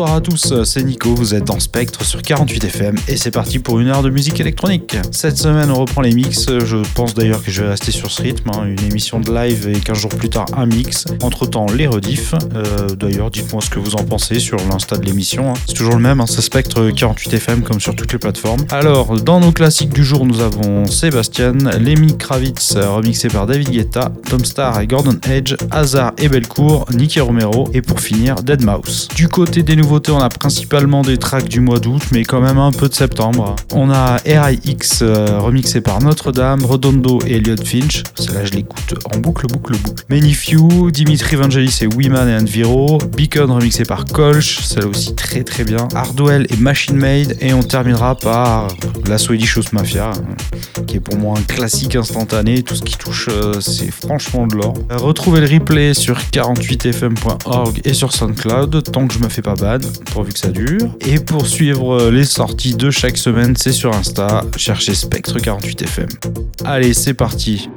Bonsoir à tous, c'est Nico, vous êtes dans Spectre sur 48 FM et c'est parti pour une heure de musique électronique. Cette semaine on reprend les mix, je pense d'ailleurs que je vais rester sur ce rythme, hein. une émission de live et 15 jours plus tard un mix. Entre temps les rediffs, euh, d'ailleurs dites-moi ce que vous en pensez sur l'insta de l'émission, hein. c'est toujours le même, hein. c'est Spectre 48 FM comme sur toutes les plateformes. Alors dans nos classiques du jour nous avons Sébastien, Lemmy Kravitz remixé par David Guetta, Tom Star et Gordon Edge, Hazard et Belcourt, Nicky Romero et pour finir Dead Mouse. Du côté des on a principalement des tracks du mois d'août, mais quand même un peu de septembre. On a RIX euh, remixé par Notre-Dame, Redondo et Elliot Finch. Celle-là, je l'écoute en boucle, boucle, boucle. Many Few, Dimitri Vangelis et Wiman et Enviro, Beacon remixé par Kolsch, celle aussi très très bien. Hardwell et Machine Made, et on terminera par la Swedish House Mafia, qui est pour moi un classique instantané. Tout ce qui touche, euh, c'est franchement de l'or. Retrouvez le replay sur 48fm.org et sur SoundCloud, tant que je me fais pas bad, pourvu que ça dure. Et pour suivre les sorties de chaque semaine, c'est sur Insta, cherchez Spectre48FM. Allez, c'est parti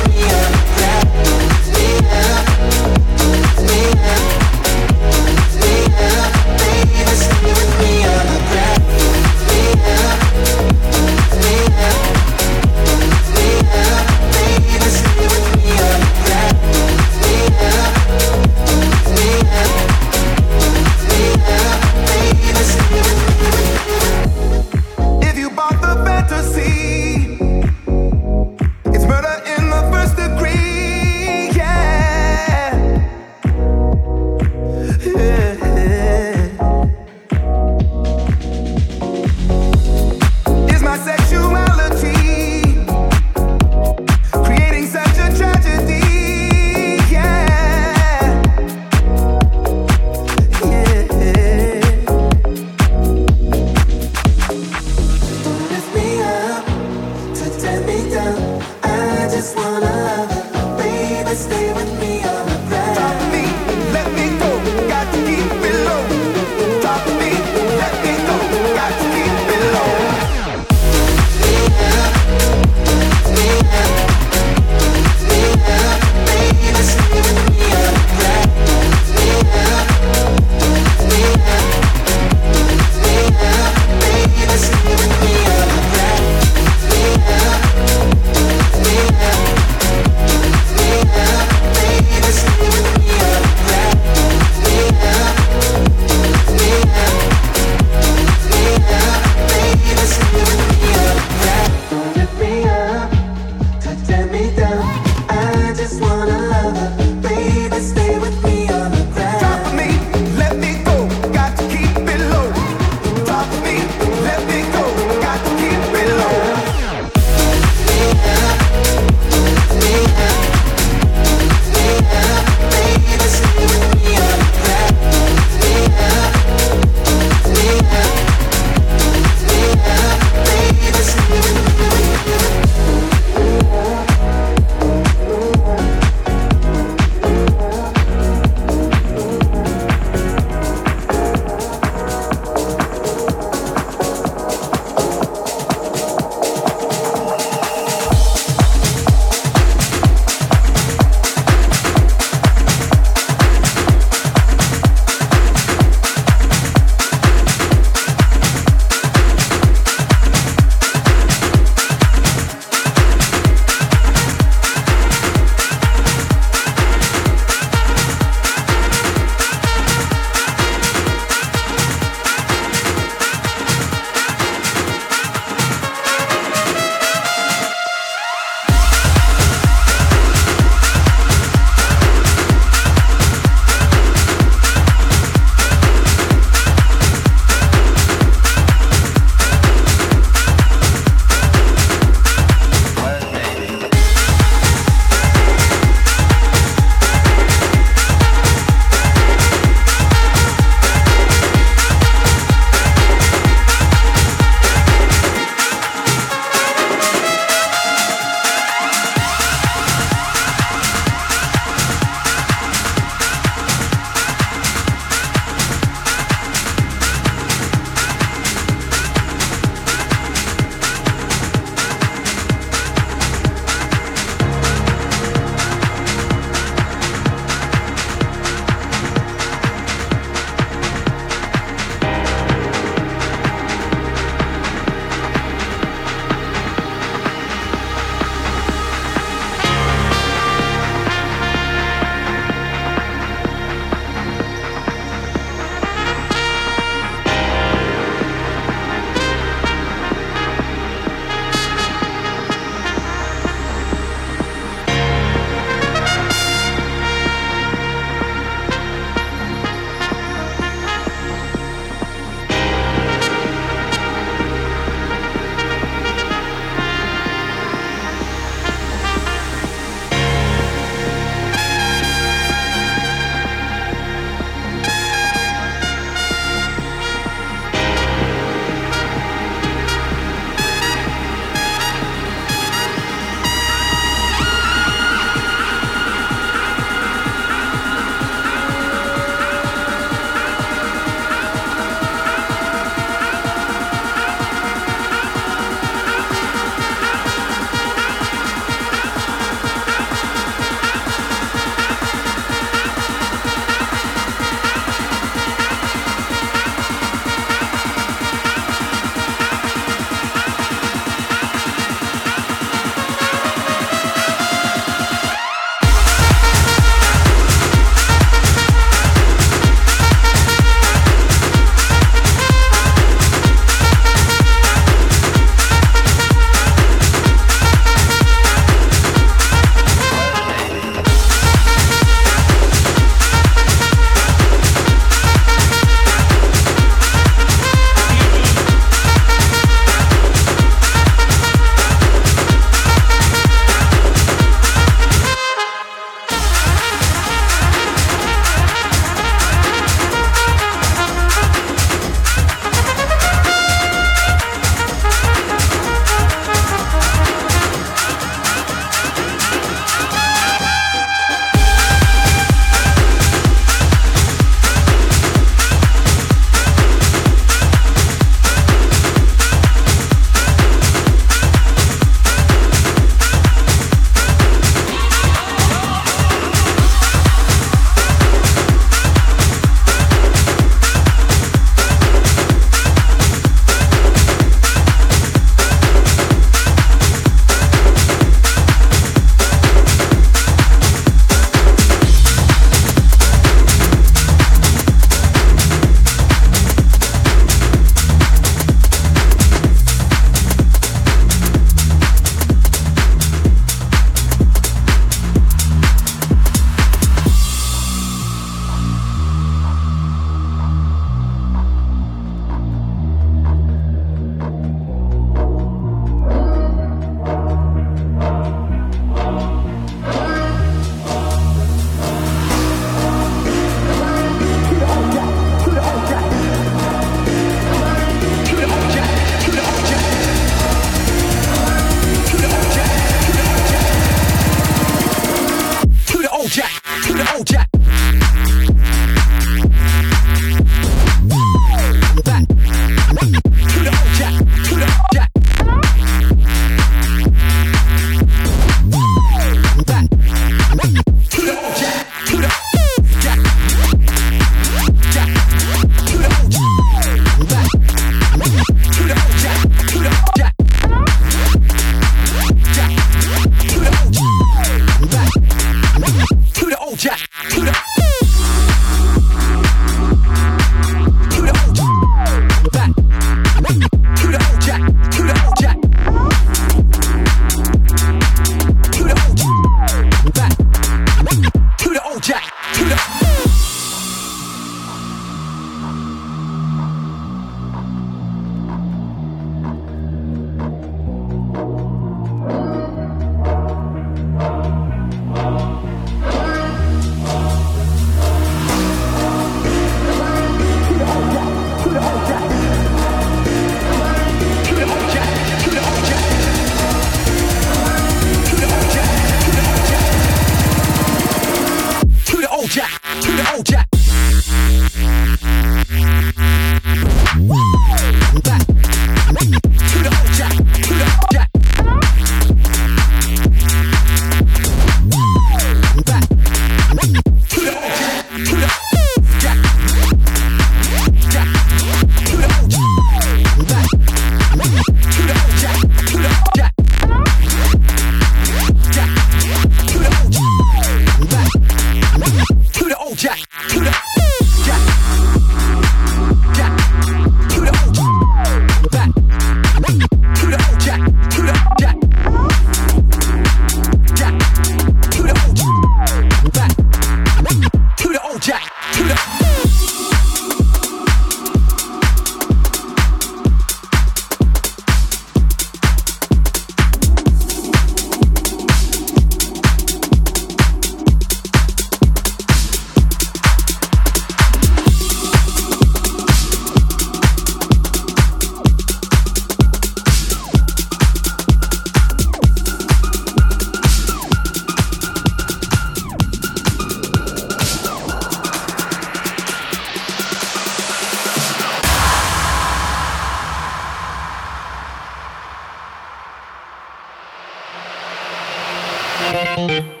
Müzik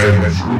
Savage.